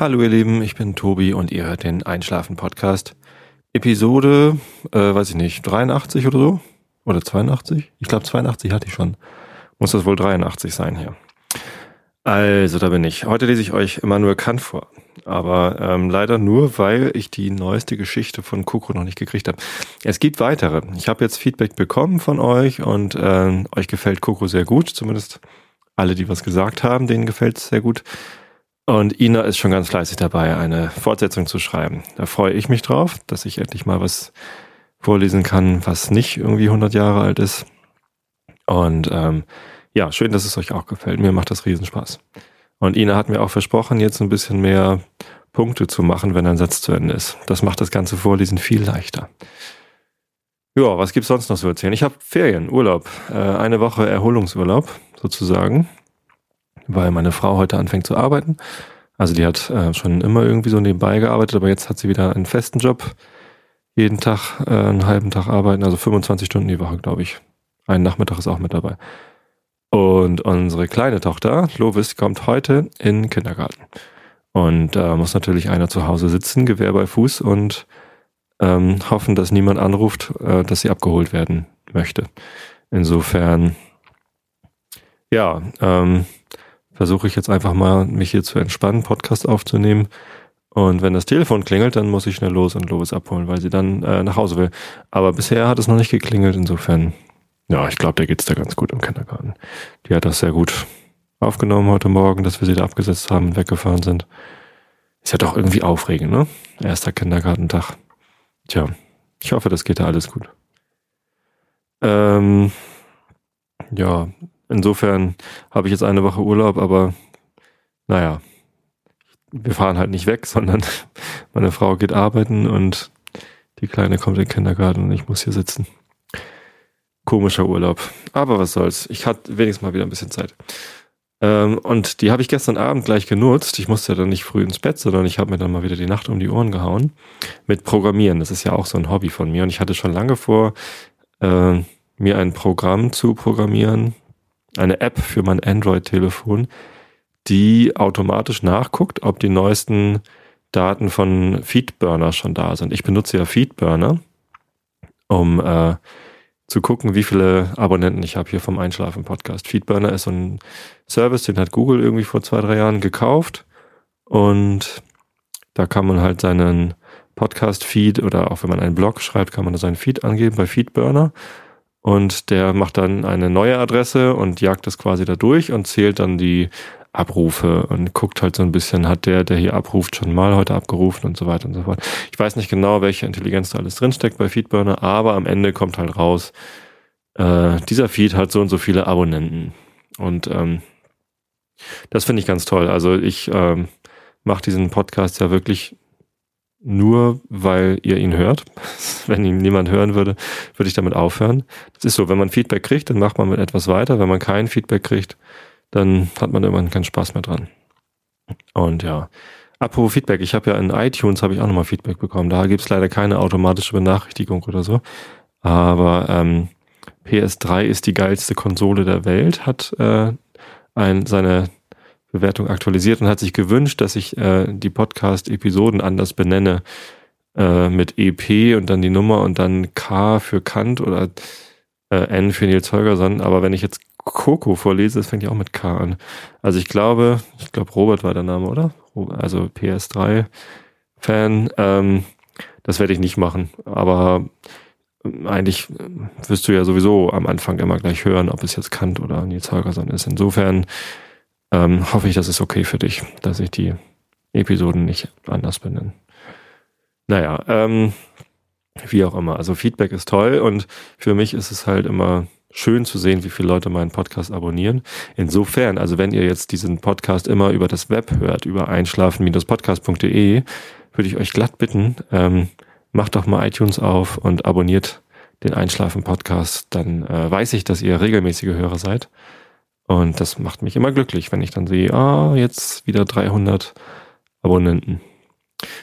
Hallo ihr Lieben, ich bin Tobi und ihr hört den Einschlafen Podcast. Episode, äh, weiß ich nicht, 83 oder so? Oder 82? Ich glaube 82 hatte ich schon. Muss das wohl 83 sein hier. Also, da bin ich. Heute lese ich euch Immanuel Kant vor. Aber ähm, leider nur, weil ich die neueste Geschichte von Coco noch nicht gekriegt habe. Es gibt weitere. Ich habe jetzt Feedback bekommen von euch und äh, euch gefällt Coco sehr gut. Zumindest alle, die was gesagt haben, denen gefällt es sehr gut. Und Ina ist schon ganz fleißig dabei, eine Fortsetzung zu schreiben. Da freue ich mich drauf, dass ich endlich mal was vorlesen kann, was nicht irgendwie 100 Jahre alt ist. Und ähm, ja, schön, dass es euch auch gefällt. Mir macht das Riesenspaß. Und Ina hat mir auch versprochen, jetzt ein bisschen mehr Punkte zu machen, wenn ein Satz zu Ende ist. Das macht das ganze Vorlesen viel leichter. Ja, was gibt's sonst noch zu erzählen? Ich habe Ferien, Urlaub, äh, eine Woche Erholungsurlaub sozusagen weil meine Frau heute anfängt zu arbeiten. Also die hat äh, schon immer irgendwie so nebenbei gearbeitet, aber jetzt hat sie wieder einen festen Job. Jeden Tag äh, einen halben Tag arbeiten, also 25 Stunden die Woche, glaube ich. Ein Nachmittag ist auch mit dabei. Und unsere kleine Tochter, Lovis, kommt heute in den Kindergarten. Und da äh, muss natürlich einer zu Hause sitzen, Gewehr bei Fuß und ähm, hoffen, dass niemand anruft, äh, dass sie abgeholt werden möchte. Insofern, ja, ähm, versuche ich jetzt einfach mal, mich hier zu entspannen, Podcast aufzunehmen. Und wenn das Telefon klingelt, dann muss ich schnell los und Lovis abholen, weil sie dann äh, nach Hause will. Aber bisher hat es noch nicht geklingelt, insofern, ja, ich glaube, der geht's da ganz gut im Kindergarten. Die hat das sehr gut aufgenommen heute Morgen, dass wir sie da abgesetzt haben und weggefahren sind. Ist ja doch irgendwie aufregend, ne? Erster Kindergartentag. Tja, ich hoffe, das geht da alles gut. Ähm, ja, Insofern habe ich jetzt eine Woche Urlaub, aber naja, wir fahren halt nicht weg, sondern meine Frau geht arbeiten und die Kleine kommt in den Kindergarten und ich muss hier sitzen. Komischer Urlaub. Aber was soll's. Ich hatte wenigstens mal wieder ein bisschen Zeit. Ähm, und die habe ich gestern Abend gleich genutzt. Ich musste ja dann nicht früh ins Bett, sondern ich habe mir dann mal wieder die Nacht um die Ohren gehauen. Mit Programmieren. Das ist ja auch so ein Hobby von mir. Und ich hatte schon lange vor, äh, mir ein Programm zu programmieren, eine App für mein Android-Telefon, die automatisch nachguckt, ob die neuesten Daten von Feedburner schon da sind. Ich benutze ja Feedburner, um äh, zu gucken, wie viele Abonnenten ich habe hier vom Einschlafen-Podcast. Feedburner ist so ein Service, den hat Google irgendwie vor zwei, drei Jahren gekauft und da kann man halt seinen Podcast-Feed oder auch wenn man einen Blog schreibt, kann man da seinen Feed angeben bei Feedburner und der macht dann eine neue Adresse und jagt das quasi da durch und zählt dann die Abrufe und guckt halt so ein bisschen, hat der, der hier abruft, schon mal heute abgerufen und so weiter und so fort. Ich weiß nicht genau, welche Intelligenz da alles drinsteckt bei Feedburner, aber am Ende kommt halt raus, äh, dieser Feed hat so und so viele Abonnenten. Und ähm, das finde ich ganz toll. Also ich ähm, mache diesen Podcast ja wirklich nur weil ihr ihn hört. wenn ihn niemand hören würde, würde ich damit aufhören. Das ist so, wenn man Feedback kriegt, dann macht man mit etwas weiter. Wenn man kein Feedback kriegt, dann hat man irgendwann keinen Spaß mehr dran. Und ja, apropos Feedback, ich habe ja in iTunes habe ich auch nochmal Feedback bekommen. Da gibt's leider keine automatische Benachrichtigung oder so. Aber ähm, PS3 ist die geilste Konsole der Welt, hat äh, ein, seine Bewertung aktualisiert und hat sich gewünscht, dass ich äh, die Podcast-Episoden anders benenne äh, mit EP und dann die Nummer und dann K für Kant oder äh, N für Nils Holgersson. Aber wenn ich jetzt Coco vorlese, das fängt ja auch mit K an. Also ich glaube, ich glaube Robert war der Name, oder? Also PS3-Fan. Ähm, das werde ich nicht machen. Aber eigentlich wirst du ja sowieso am Anfang immer gleich hören, ob es jetzt Kant oder Nils Holgersson ist. Insofern ähm, hoffe ich, das ist okay für dich, dass ich die Episoden nicht anders benenne. Naja, ähm, wie auch immer. Also Feedback ist toll und für mich ist es halt immer schön zu sehen, wie viele Leute meinen Podcast abonnieren. Insofern, also wenn ihr jetzt diesen Podcast immer über das Web hört, über einschlafen-podcast.de, würde ich euch glatt bitten, ähm, macht doch mal iTunes auf und abonniert den Einschlafen-Podcast. Dann äh, weiß ich, dass ihr regelmäßige Hörer seid. Und das macht mich immer glücklich, wenn ich dann sehe, ah, jetzt wieder 300 Abonnenten.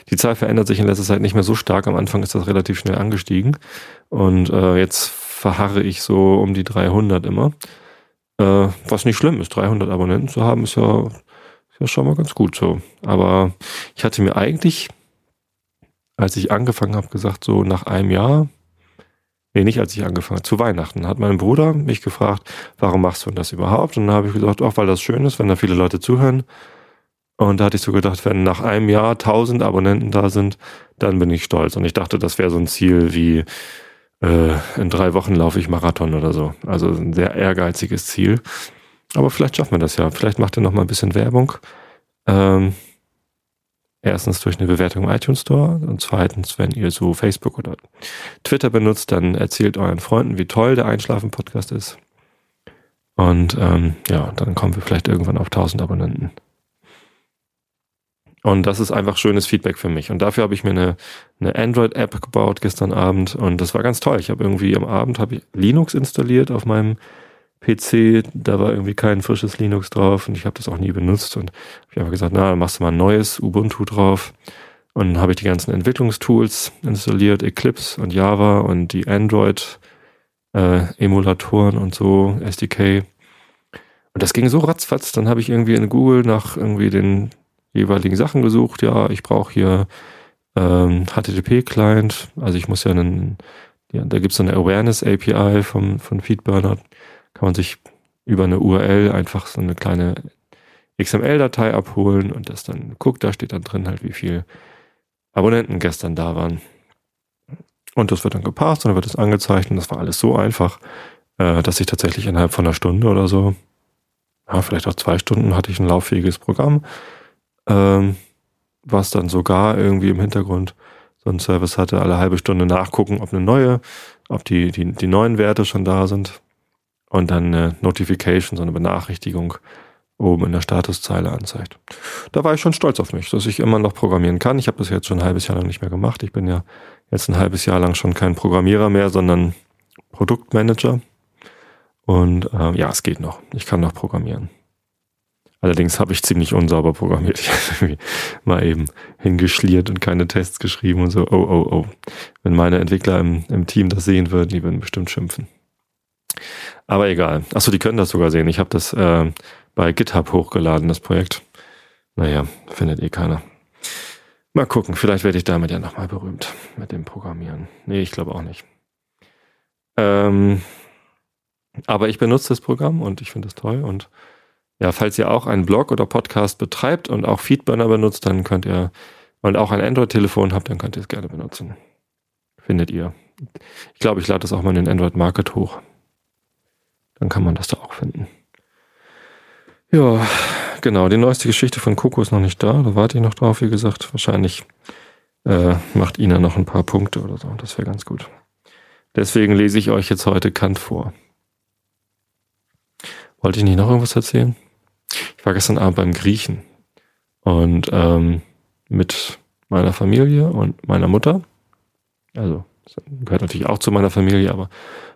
Die Zahl verändert sich in letzter Zeit nicht mehr so stark. Am Anfang ist das relativ schnell angestiegen. Und äh, jetzt verharre ich so um die 300 immer. Äh, was nicht schlimm ist. 300 Abonnenten zu haben, ist ja, ist ja schon mal ganz gut so. Aber ich hatte mir eigentlich, als ich angefangen habe, gesagt, so nach einem Jahr, nee, nicht als ich angefangen habe, zu Weihnachten, hat mein Bruder mich gefragt, warum machst du das überhaupt? Und dann habe ich gesagt, auch weil das schön ist, wenn da viele Leute zuhören. Und da hatte ich so gedacht, wenn nach einem Jahr 1000 Abonnenten da sind, dann bin ich stolz. Und ich dachte, das wäre so ein Ziel wie äh, in drei Wochen laufe ich Marathon oder so. Also ein sehr ehrgeiziges Ziel. Aber vielleicht schaffen wir das ja. Vielleicht macht ihr noch mal ein bisschen Werbung. Ähm, erstens durch eine Bewertung im iTunes Store und zweitens, wenn ihr so Facebook oder Twitter benutzt, dann erzählt euren Freunden, wie toll der Einschlafen-Podcast ist. Und ähm, ja, dann kommen wir vielleicht irgendwann auf 1000 Abonnenten. Und das ist einfach schönes Feedback für mich. Und dafür habe ich mir eine, eine Android-App gebaut gestern Abend und das war ganz toll. Ich habe irgendwie am Abend habe ich Linux installiert auf meinem PC. Da war irgendwie kein frisches Linux drauf und ich habe das auch nie benutzt. Und ich habe gesagt, na, dann machst du mal ein neues Ubuntu drauf. Und dann habe ich die ganzen Entwicklungstools installiert, Eclipse und Java und die Android-Emulatoren äh, und so, SDK. Und das ging so ratzfatz. Dann habe ich irgendwie in Google nach irgendwie den jeweiligen Sachen gesucht. Ja, ich brauche hier ähm, HTTP-Client, also ich muss ja einen, ja, da gibt es so eine Awareness-API von Feedburner. Kann man sich über eine URL einfach so eine kleine XML-Datei abholen und das dann guckt, da steht dann drin halt, wie viel Abonnenten gestern da waren. Und das wird dann gepasst und dann wird es angezeigt und das war alles so einfach, äh, dass ich tatsächlich innerhalb von einer Stunde oder so, ja, vielleicht auch zwei Stunden hatte ich ein lauffähiges Programm ähm, was dann sogar irgendwie im Hintergrund so ein Service hatte, alle halbe Stunde nachgucken, ob eine neue, ob die, die, die neuen Werte schon da sind und dann eine Notification, so eine Benachrichtigung oben in der Statuszeile anzeigt. Da war ich schon stolz auf mich, dass ich immer noch programmieren kann. Ich habe das jetzt schon ein halbes Jahr lang nicht mehr gemacht. Ich bin ja jetzt ein halbes Jahr lang schon kein Programmierer mehr, sondern Produktmanager. Und äh, ja, es geht noch. Ich kann noch programmieren. Allerdings habe ich ziemlich unsauber programmiert. Ich habe mal eben hingeschliert und keine Tests geschrieben und so. Oh, oh, oh. Wenn meine Entwickler im, im Team das sehen würden, die würden bestimmt schimpfen. Aber egal. Achso, die können das sogar sehen. Ich habe das äh, bei GitHub hochgeladen, das Projekt. Naja, findet eh keiner. Mal gucken, vielleicht werde ich damit ja nochmal berühmt mit dem Programmieren. Nee, ich glaube auch nicht. Ähm, aber ich benutze das Programm und ich finde es toll und ja, falls ihr auch einen Blog oder Podcast betreibt und auch Feedburner benutzt, dann könnt ihr, und auch ein Android-Telefon habt, dann könnt ihr es gerne benutzen. Findet ihr. Ich glaube, ich lade das auch mal in den Android Market hoch. Dann kann man das da auch finden. Ja, genau. Die neueste Geschichte von Coco ist noch nicht da. Da warte ich noch drauf, wie gesagt. Wahrscheinlich äh, macht Ina noch ein paar Punkte oder so. Das wäre ganz gut. Deswegen lese ich euch jetzt heute Kant vor. Wollte ich nicht noch irgendwas erzählen? Ich war gestern Abend beim Griechen und ähm, mit meiner Familie und meiner Mutter. Also gehört natürlich auch zu meiner Familie, aber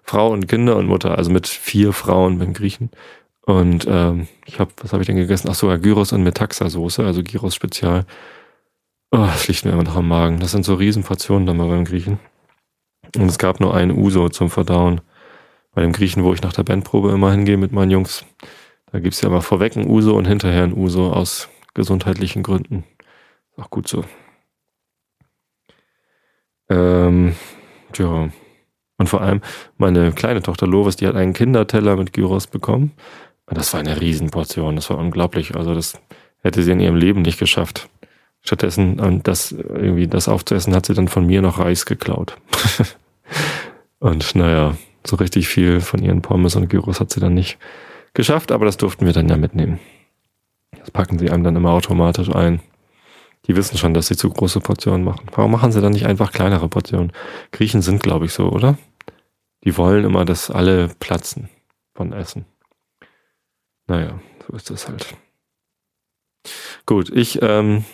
Frau und Kinder und Mutter, also mit vier Frauen beim Griechen. Und ähm, ich habe, was habe ich denn gegessen? Ach so, ja, Gyros und Metaxa-Soße, also Gyros Spezial. Oh, das liegt mir immer noch am Magen. Das sind so Riesenportionen dann mal beim Griechen. Und es gab nur einen Uso zum Verdauen. Bei dem Griechen, wo ich nach der Bandprobe immer hingehe mit meinen Jungs. Da gibt's ja aber vorweg ein Uso und hinterher ein Uso aus gesundheitlichen Gründen. Auch gut so. Ähm, tja. Und vor allem meine kleine Tochter Lovis, die hat einen Kinderteller mit Gyros bekommen. Das war eine Riesenportion. Das war unglaublich. Also das hätte sie in ihrem Leben nicht geschafft. Stattdessen, das irgendwie das aufzuessen, hat sie dann von mir noch Reis geklaut. und naja, so richtig viel von ihren Pommes und Gyros hat sie dann nicht geschafft, aber das durften wir dann ja mitnehmen. Das packen sie einem dann immer automatisch ein. Die wissen schon, dass sie zu große Portionen machen. Warum machen sie dann nicht einfach kleinere Portionen? Griechen sind, glaube ich, so, oder? Die wollen immer, dass alle platzen von Essen. Naja, so ist das halt. Gut, ich, ähm,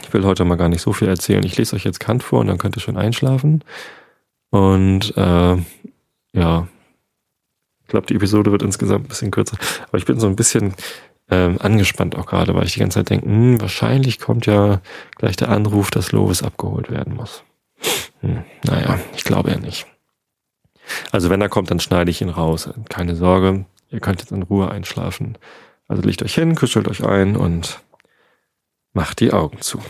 ich will heute mal gar nicht so viel erzählen. Ich lese euch jetzt Kant vor und dann könnt ihr schon einschlafen. Und äh, ja, ich glaube, die Episode wird insgesamt ein bisschen kürzer. Aber ich bin so ein bisschen ähm, angespannt auch gerade, weil ich die ganze Zeit denke, hm, wahrscheinlich kommt ja gleich der Anruf, dass Lovis abgeholt werden muss. Hm, naja, ich glaube ja nicht. Also wenn er kommt, dann schneide ich ihn raus. Keine Sorge, ihr könnt jetzt in Ruhe einschlafen. Also legt euch hin, kuschelt euch ein und macht die Augen zu.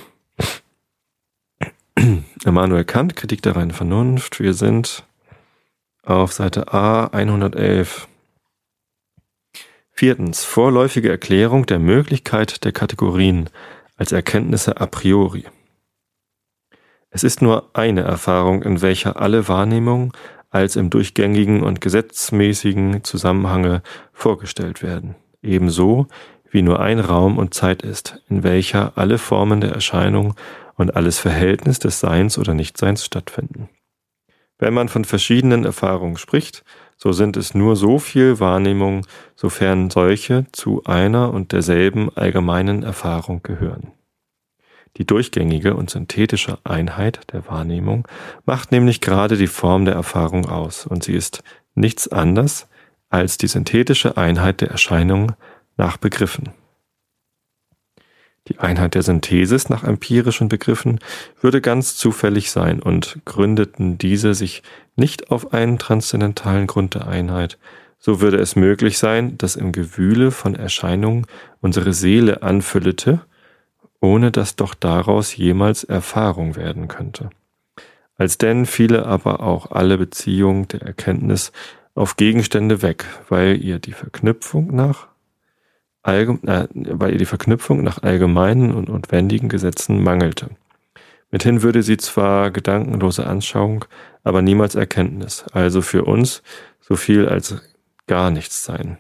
Immanuel Kant, Kritik der reinen Vernunft. Wir sind auf Seite A 111. Viertens. Vorläufige Erklärung der Möglichkeit der Kategorien als Erkenntnisse a priori. Es ist nur eine Erfahrung, in welcher alle Wahrnehmungen als im durchgängigen und gesetzmäßigen Zusammenhange vorgestellt werden. Ebenso wie nur ein Raum und Zeit ist, in welcher alle Formen der Erscheinung und alles Verhältnis des Seins oder Nichtseins stattfinden. Wenn man von verschiedenen Erfahrungen spricht, so sind es nur so viel Wahrnehmungen, sofern solche zu einer und derselben allgemeinen Erfahrung gehören. Die durchgängige und synthetische Einheit der Wahrnehmung macht nämlich gerade die Form der Erfahrung aus, und sie ist nichts anderes als die synthetische Einheit der Erscheinung nach Begriffen. Die Einheit der Synthesis nach empirischen Begriffen würde ganz zufällig sein und gründeten diese sich nicht auf einen transzendentalen Grund der Einheit, so würde es möglich sein, dass im Gewühle von Erscheinungen unsere Seele anfüllete, ohne dass doch daraus jemals Erfahrung werden könnte. Als denn fiele aber auch alle Beziehung der Erkenntnis auf Gegenstände weg, weil ihr die Verknüpfung nach äh, weil ihr die Verknüpfung nach allgemeinen und notwendigen Gesetzen mangelte. Mithin würde sie zwar gedankenlose Anschauung, aber niemals Erkenntnis, also für uns so viel als gar nichts sein.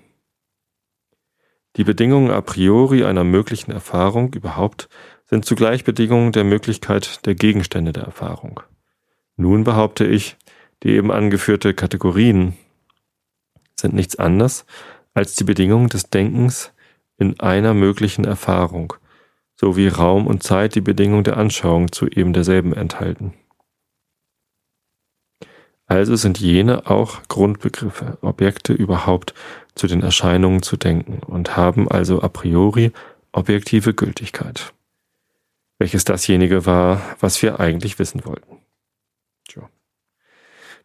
Die Bedingungen a priori einer möglichen Erfahrung überhaupt sind zugleich Bedingungen der Möglichkeit der Gegenstände der Erfahrung. Nun behaupte ich, die eben angeführte Kategorien sind nichts anderes als die Bedingungen des Denkens in einer möglichen Erfahrung, so wie Raum und Zeit die Bedingung der Anschauung zu eben derselben enthalten. Also sind jene auch Grundbegriffe, Objekte überhaupt zu den Erscheinungen zu denken und haben also a priori objektive Gültigkeit. Welches dasjenige war, was wir eigentlich wissen wollten.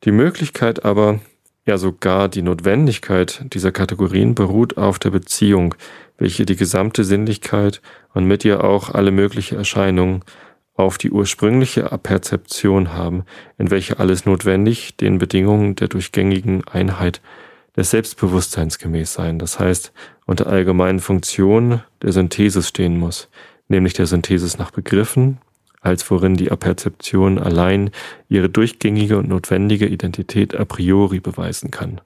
Die Möglichkeit aber, ja sogar die Notwendigkeit dieser Kategorien beruht auf der Beziehung, welche die gesamte Sinnlichkeit und mit ihr auch alle mögliche Erscheinungen auf die ursprüngliche Perzeption haben, in welche alles notwendig den Bedingungen der durchgängigen Einheit des Selbstbewusstseins gemäß sein, das heißt unter allgemeinen Funktionen der Synthesis stehen muss, nämlich der Synthesis nach Begriffen, als worin die Aperzeption allein ihre durchgängige und notwendige Identität a priori beweisen kann.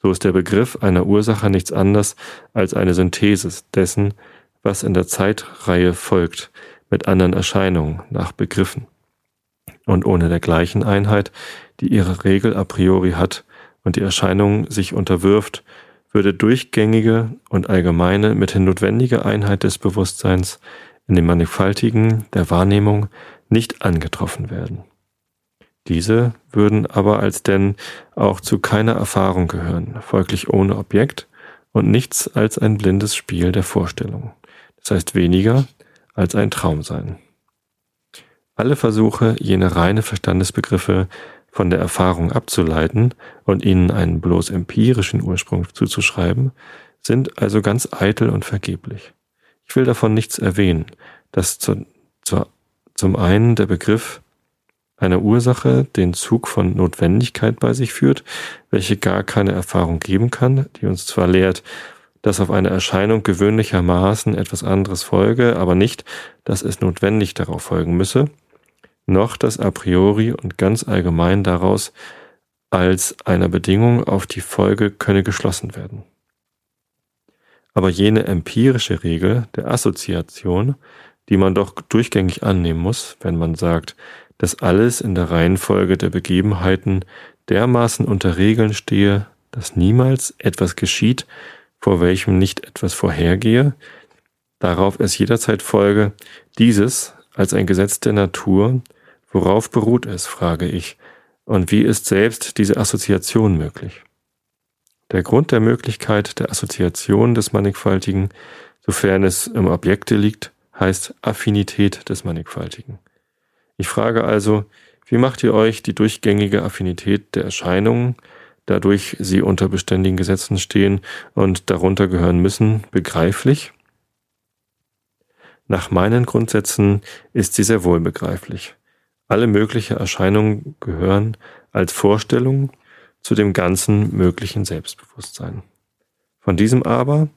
So ist der Begriff einer Ursache nichts anderes als eine Synthesis dessen, was in der Zeitreihe folgt, mit anderen Erscheinungen nach Begriffen. Und ohne der gleichen Einheit, die ihre Regel a priori hat und die Erscheinung sich unterwirft, würde durchgängige und allgemeine mithin notwendige Einheit des Bewusstseins in dem Mannigfaltigen der Wahrnehmung nicht angetroffen werden. Diese würden aber als denn auch zu keiner Erfahrung gehören, folglich ohne Objekt und nichts als ein blindes Spiel der Vorstellung. Das heißt weniger als ein Traum sein. Alle Versuche, jene reine Verstandesbegriffe von der Erfahrung abzuleiten und ihnen einen bloß empirischen Ursprung zuzuschreiben, sind also ganz eitel und vergeblich. Ich will davon nichts erwähnen, dass zu, zu, zum einen der Begriff einer Ursache den Zug von Notwendigkeit bei sich führt, welche gar keine Erfahrung geben kann, die uns zwar lehrt, dass auf eine Erscheinung gewöhnlichermaßen etwas anderes folge, aber nicht, dass es notwendig darauf folgen müsse, noch dass a priori und ganz allgemein daraus als einer Bedingung auf die Folge könne geschlossen werden. Aber jene empirische Regel der Assoziation, die man doch durchgängig annehmen muss, wenn man sagt, dass alles in der Reihenfolge der Begebenheiten dermaßen unter Regeln stehe, dass niemals etwas geschieht, vor welchem nicht etwas vorhergehe, darauf es jederzeit folge, dieses als ein Gesetz der Natur, worauf beruht es, frage ich, und wie ist selbst diese Assoziation möglich? Der Grund der Möglichkeit der Assoziation des Mannigfaltigen, sofern es im Objekte liegt, heißt Affinität des Mannigfaltigen. Ich frage also, wie macht ihr euch die durchgängige Affinität der Erscheinungen, dadurch sie unter beständigen Gesetzen stehen und darunter gehören müssen, begreiflich? Nach meinen Grundsätzen ist sie sehr wohl begreiflich. Alle mögliche Erscheinungen gehören als Vorstellung zu dem ganzen möglichen Selbstbewusstsein. Von diesem aber,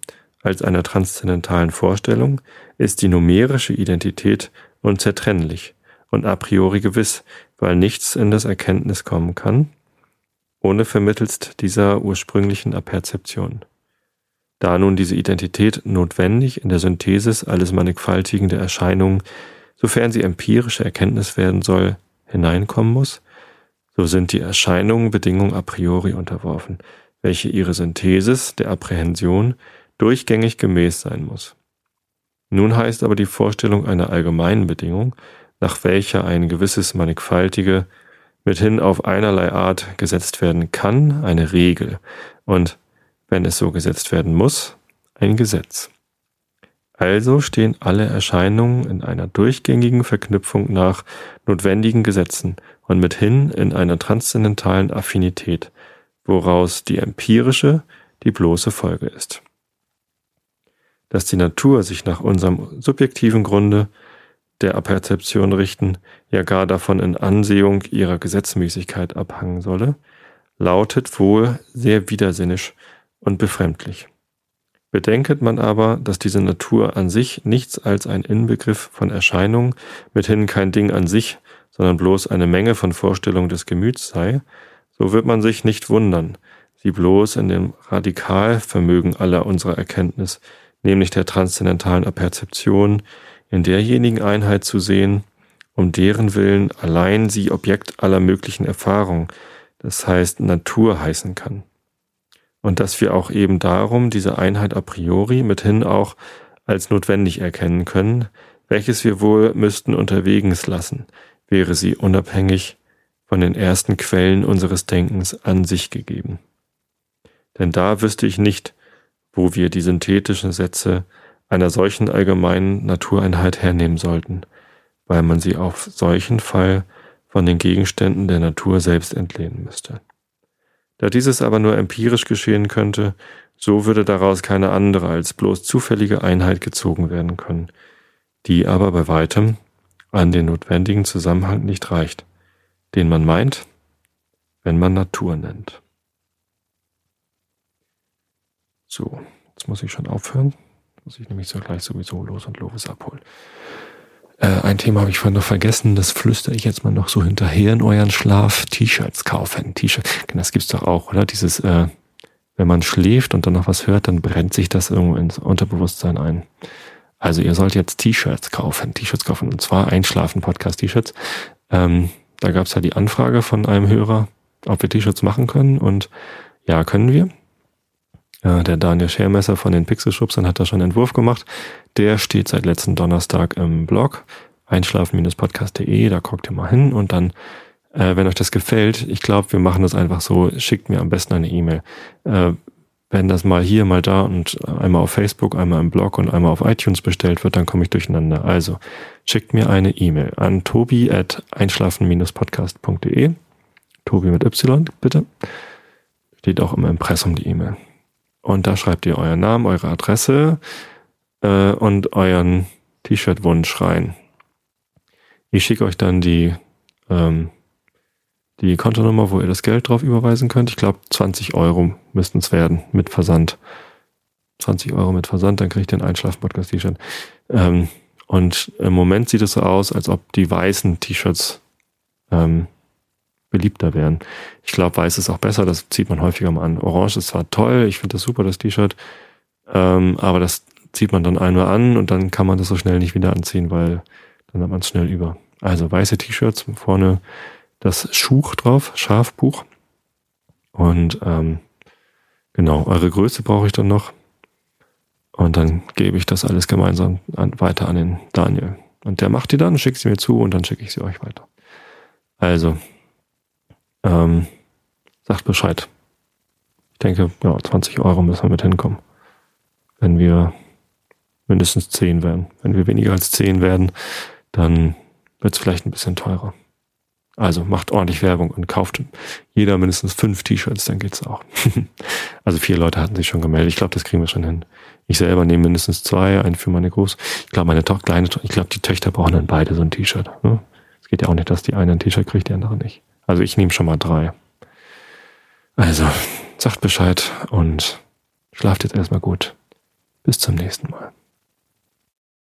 als einer transzendentalen Vorstellung, ist die numerische Identität unzertrennlich und a priori gewiss, weil nichts in das Erkenntnis kommen kann, ohne vermittelst dieser ursprünglichen Aperzeption. Da nun diese Identität notwendig in der Synthesis alles Mannigfaltigen der Erscheinungen, sofern sie empirische Erkenntnis werden soll, hineinkommen muss, so sind die Erscheinungen Bedingungen a priori unterworfen, welche ihre Synthesis der Apprehension durchgängig gemäß sein muss. Nun heißt aber die Vorstellung einer allgemeinen Bedingung, nach welcher ein gewisses mannigfaltige mithin auf einerlei Art gesetzt werden kann, eine Regel und wenn es so gesetzt werden muss, ein Gesetz. Also stehen alle Erscheinungen in einer durchgängigen Verknüpfung nach notwendigen Gesetzen und mithin in einer transzendentalen Affinität, woraus die empirische die bloße Folge ist. Dass die Natur sich nach unserem subjektiven Grunde der Aperzeption richten, ja gar davon in Ansehung ihrer Gesetzmäßigkeit abhangen solle, lautet wohl sehr widersinnisch und befremdlich. Bedenket man aber, dass diese Natur an sich nichts als ein Inbegriff von Erscheinung, mithin kein Ding an sich, sondern bloß eine Menge von Vorstellungen des Gemüts sei, so wird man sich nicht wundern, sie bloß in dem Radikalvermögen aller unserer Erkenntnis, nämlich der transzendentalen Aperzeption, in derjenigen Einheit zu sehen, um deren Willen allein sie Objekt aller möglichen Erfahrung, das heißt Natur heißen kann und dass wir auch eben darum diese Einheit a priori mithin auch als notwendig erkennen können, welches wir wohl müssten unterwegs lassen, wäre sie unabhängig von den ersten Quellen unseres Denkens an sich gegeben. Denn da wüsste ich nicht, wo wir die synthetischen Sätze einer solchen allgemeinen Natureinheit hernehmen sollten, weil man sie auf solchen Fall von den Gegenständen der Natur selbst entlehnen müsste. Da dieses aber nur empirisch geschehen könnte, so würde daraus keine andere als bloß zufällige Einheit gezogen werden können, die aber bei weitem an den notwendigen Zusammenhang nicht reicht, den man meint, wenn man Natur nennt. So, jetzt muss ich schon aufhören. Muss ich nämlich so gleich sowieso los und Lovis abholen. Äh, ein Thema habe ich vorhin noch vergessen, das flüstere ich jetzt mal noch so hinterher in euren Schlaf. T-Shirts kaufen. T-Shirt, das gibt's doch auch, oder? Dieses, äh, wenn man schläft und dann noch was hört, dann brennt sich das irgendwo ins Unterbewusstsein ein. Also ihr sollt jetzt T-Shirts kaufen, T-Shirts kaufen, und zwar Einschlafen-Podcast-T-Shirts. Ähm, da gab's ja die Anfrage von einem Hörer, ob wir T-Shirts machen können und ja, können wir. Ja, der Daniel Schermesser von den Pixelschubsern hat da schon einen Entwurf gemacht. Der steht seit letzten Donnerstag im Blog einschlafen-podcast.de, da guckt ihr mal hin und dann, äh, wenn euch das gefällt, ich glaube, wir machen das einfach so, schickt mir am besten eine E-Mail. Äh, wenn das mal hier, mal da und einmal auf Facebook, einmal im Blog und einmal auf iTunes bestellt wird, dann komme ich durcheinander. Also schickt mir eine E-Mail an tobi at einschlafen-podcast.de. Tobi mit Y, bitte. Steht auch im Impressum die E-Mail. Und da schreibt ihr euren Namen, eure Adresse äh, und euren T-Shirt-Wunsch rein. Ich schicke euch dann die, ähm, die Kontonummer, wo ihr das Geld drauf überweisen könnt. Ich glaube, 20 Euro müssten es werden mit Versand. 20 Euro mit Versand, dann kriegt ihr ein Einschlaf-Podcast-T-Shirt. Ähm, und im Moment sieht es so aus, als ob die weißen T-Shirts ähm, beliebter werden. Ich glaube, weiß ist auch besser, das zieht man häufiger mal an. Orange ist zwar toll, ich finde das super, das T-Shirt, ähm, aber das zieht man dann einmal an und dann kann man das so schnell nicht wieder anziehen, weil dann hat man es schnell über. Also weiße T-Shirts, vorne das Schuch drauf, Schafbuch. Und ähm, genau, eure Größe brauche ich dann noch. Und dann gebe ich das alles gemeinsam an, weiter an den Daniel. Und der macht die dann, schickt sie mir zu und dann schicke ich sie euch weiter. Also, ähm, sagt Bescheid. Ich denke, ja, 20 Euro müssen wir mit hinkommen. Wenn wir mindestens 10 werden. Wenn wir weniger als 10 werden, dann wird es vielleicht ein bisschen teurer. Also macht ordentlich Werbung und kauft jeder mindestens fünf T-Shirts, dann geht's auch. also vier Leute hatten sich schon gemeldet. Ich glaube, das kriegen wir schon hin. Ich selber nehme mindestens zwei, einen für meine Groß. Ich glaube, meine Tochter, kleine, ich glaube, die Töchter brauchen dann beide so ein T-Shirt. Ne? Es geht ja auch nicht, dass die eine ein T-Shirt kriegt, die andere nicht. Also ich nehme schon mal drei. Also, sagt Bescheid und schlaft jetzt erstmal gut. Bis zum nächsten Mal.